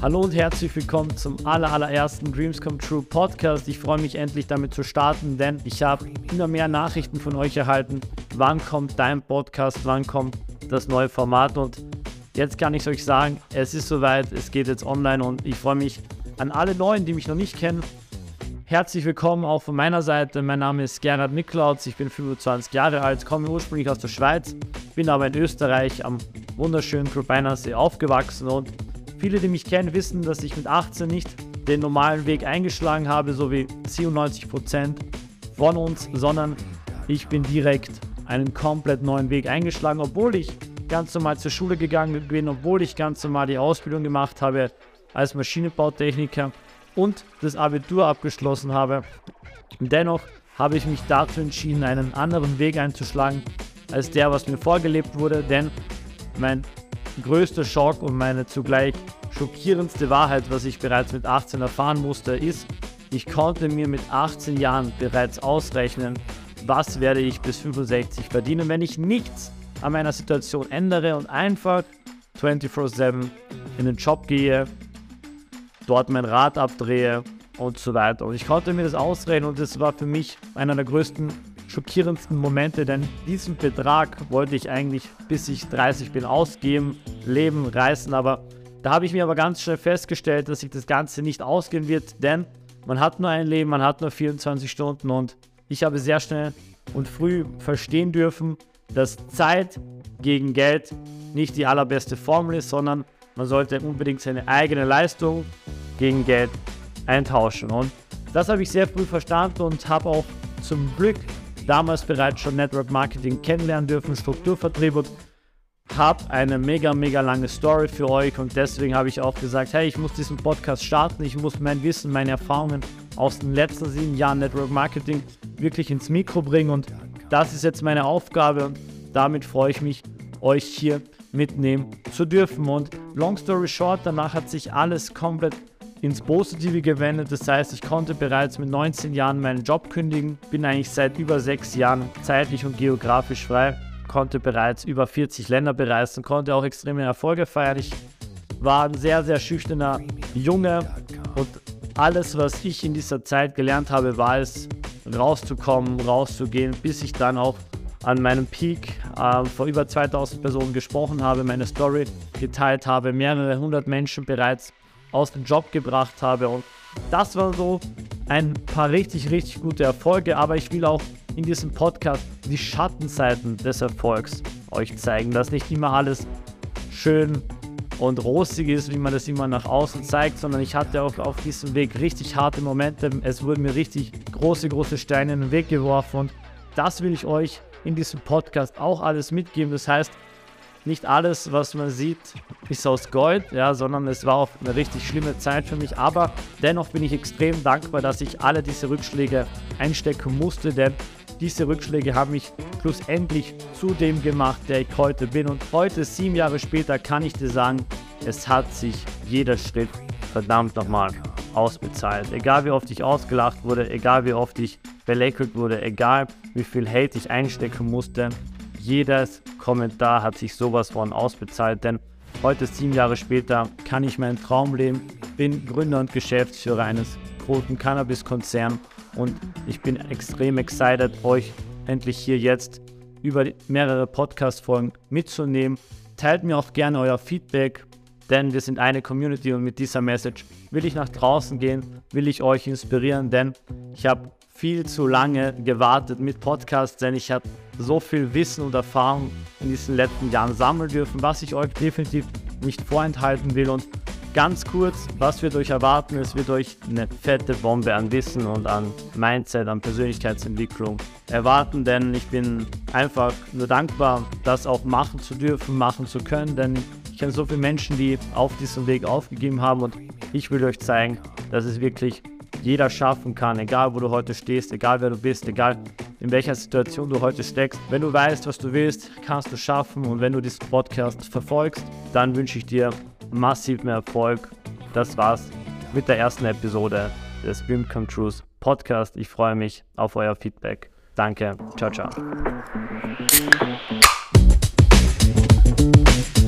Hallo und herzlich willkommen zum aller, allerersten Dreams Come True Podcast. Ich freue mich endlich damit zu starten, denn ich habe immer mehr Nachrichten von euch erhalten. Wann kommt dein Podcast? Wann kommt das neue Format? Und jetzt kann ich euch sagen, es ist soweit, es geht jetzt online und ich freue mich an alle Neuen, die mich noch nicht kennen. Herzlich willkommen auch von meiner Seite. Mein Name ist Gerhard Niklaus, ich bin 25 Jahre alt, komme ursprünglich aus der Schweiz, bin aber in Österreich am wunderschönen Krupeinersee aufgewachsen und Viele, die mich kennen, wissen, dass ich mit 18 nicht den normalen Weg eingeschlagen habe, so wie 97% von uns, sondern ich bin direkt einen komplett neuen Weg eingeschlagen, obwohl ich ganz normal zur Schule gegangen bin, obwohl ich ganz normal die Ausbildung gemacht habe als Maschinenbautechniker und das Abitur abgeschlossen habe. Dennoch habe ich mich dazu entschieden, einen anderen Weg einzuschlagen als der, was mir vorgelebt wurde, denn mein größter Schock und meine zugleich schockierendste Wahrheit, was ich bereits mit 18 erfahren musste, ist, ich konnte mir mit 18 Jahren bereits ausrechnen, was werde ich bis 65 verdienen, wenn ich nichts an meiner Situation ändere und einfach 24/7 in den Job gehe, dort mein Rad abdrehe und so weiter. Und ich konnte mir das ausrechnen und das war für mich einer der größten schockierendsten Momente, denn diesen Betrag wollte ich eigentlich bis ich 30 bin ausgeben, leben, reisen, aber da habe ich mir aber ganz schnell festgestellt, dass sich das Ganze nicht ausgehen wird, denn man hat nur ein Leben, man hat nur 24 Stunden und ich habe sehr schnell und früh verstehen dürfen, dass Zeit gegen Geld nicht die allerbeste Formel ist, sondern man sollte unbedingt seine eigene Leistung gegen Geld eintauschen. Und das habe ich sehr früh verstanden und habe auch zum Glück damals bereits schon Network Marketing kennenlernen dürfen, Strukturvertrieb und habe eine mega, mega lange Story für euch und deswegen habe ich auch gesagt, hey, ich muss diesen Podcast starten, ich muss mein Wissen, meine Erfahrungen aus den letzten sieben Jahren Network Marketing wirklich ins Mikro bringen und das ist jetzt meine Aufgabe und damit freue ich mich, euch hier mitnehmen zu dürfen. Und long story short, danach hat sich alles komplett ins Positive gewendet. Das heißt, ich konnte bereits mit 19 Jahren meinen Job kündigen, bin eigentlich seit über sechs Jahren zeitlich und geografisch frei, konnte bereits über 40 Länder bereisen, konnte auch extreme Erfolge feiern. Ich war ein sehr, sehr schüchterner Junge und alles, was ich in dieser Zeit gelernt habe, war es, rauszukommen, rauszugehen, bis ich dann auch an meinem Peak äh, vor über 2000 Personen gesprochen habe, meine Story geteilt habe, mehrere hundert Menschen bereits aus dem Job gebracht habe. Und das waren so ein paar richtig, richtig gute Erfolge. Aber ich will auch in diesem Podcast die Schattenseiten des Erfolgs euch zeigen, dass nicht immer alles schön und rosig ist, wie man das immer nach außen zeigt, sondern ich hatte auch auf diesem Weg richtig harte Momente. Es wurden mir richtig große, große Steine in den Weg geworfen und das will ich euch in diesem Podcast auch alles mitgeben. Das heißt, nicht alles, was man sieht, ist aus Gold, ja, sondern es war auch eine richtig schlimme Zeit für mich. Aber dennoch bin ich extrem dankbar, dass ich alle diese Rückschläge einstecken musste, denn diese Rückschläge haben mich schlussendlich zu dem gemacht, der ich heute bin. Und heute, sieben Jahre später, kann ich dir sagen, es hat sich jeder Schritt verdammt nochmal ausbezahlt. Egal wie oft ich ausgelacht wurde, egal wie oft ich belächelt wurde, egal wie viel Hate ich einstecken musste, jedes Kommentar hat sich sowas von ausbezahlt, denn heute, sieben Jahre später, kann ich meinen Traum leben, bin Gründer und Geschäftsführer eines großen Cannabis-Konzerns und ich bin extrem excited, euch endlich hier jetzt über mehrere Podcast-Folgen mitzunehmen. Teilt mir auch gerne euer Feedback, denn wir sind eine Community und mit dieser Message will ich nach draußen gehen, will ich euch inspirieren, denn ich habe viel zu lange gewartet mit Podcasts, denn ich habe so viel Wissen und Erfahrung in diesen letzten Jahren sammeln dürfen, was ich euch definitiv nicht vorenthalten will. Und ganz kurz, was wird euch erwarten? Es wird euch eine fette Bombe an Wissen und an Mindset, an Persönlichkeitsentwicklung erwarten, denn ich bin einfach nur dankbar, das auch machen zu dürfen, machen zu können, denn ich kenne so viele Menschen, die auf diesem Weg aufgegeben haben und ich will euch zeigen, dass es wirklich jeder schaffen kann, egal wo du heute stehst, egal wer du bist, egal in welcher Situation du heute steckst. Wenn du weißt, was du willst, kannst du schaffen und wenn du diesen Podcast verfolgst, dann wünsche ich dir massiv mehr Erfolg. Das war's mit der ersten Episode des Dream Come Trues Podcast. Ich freue mich auf euer Feedback. Danke. Ciao, ciao.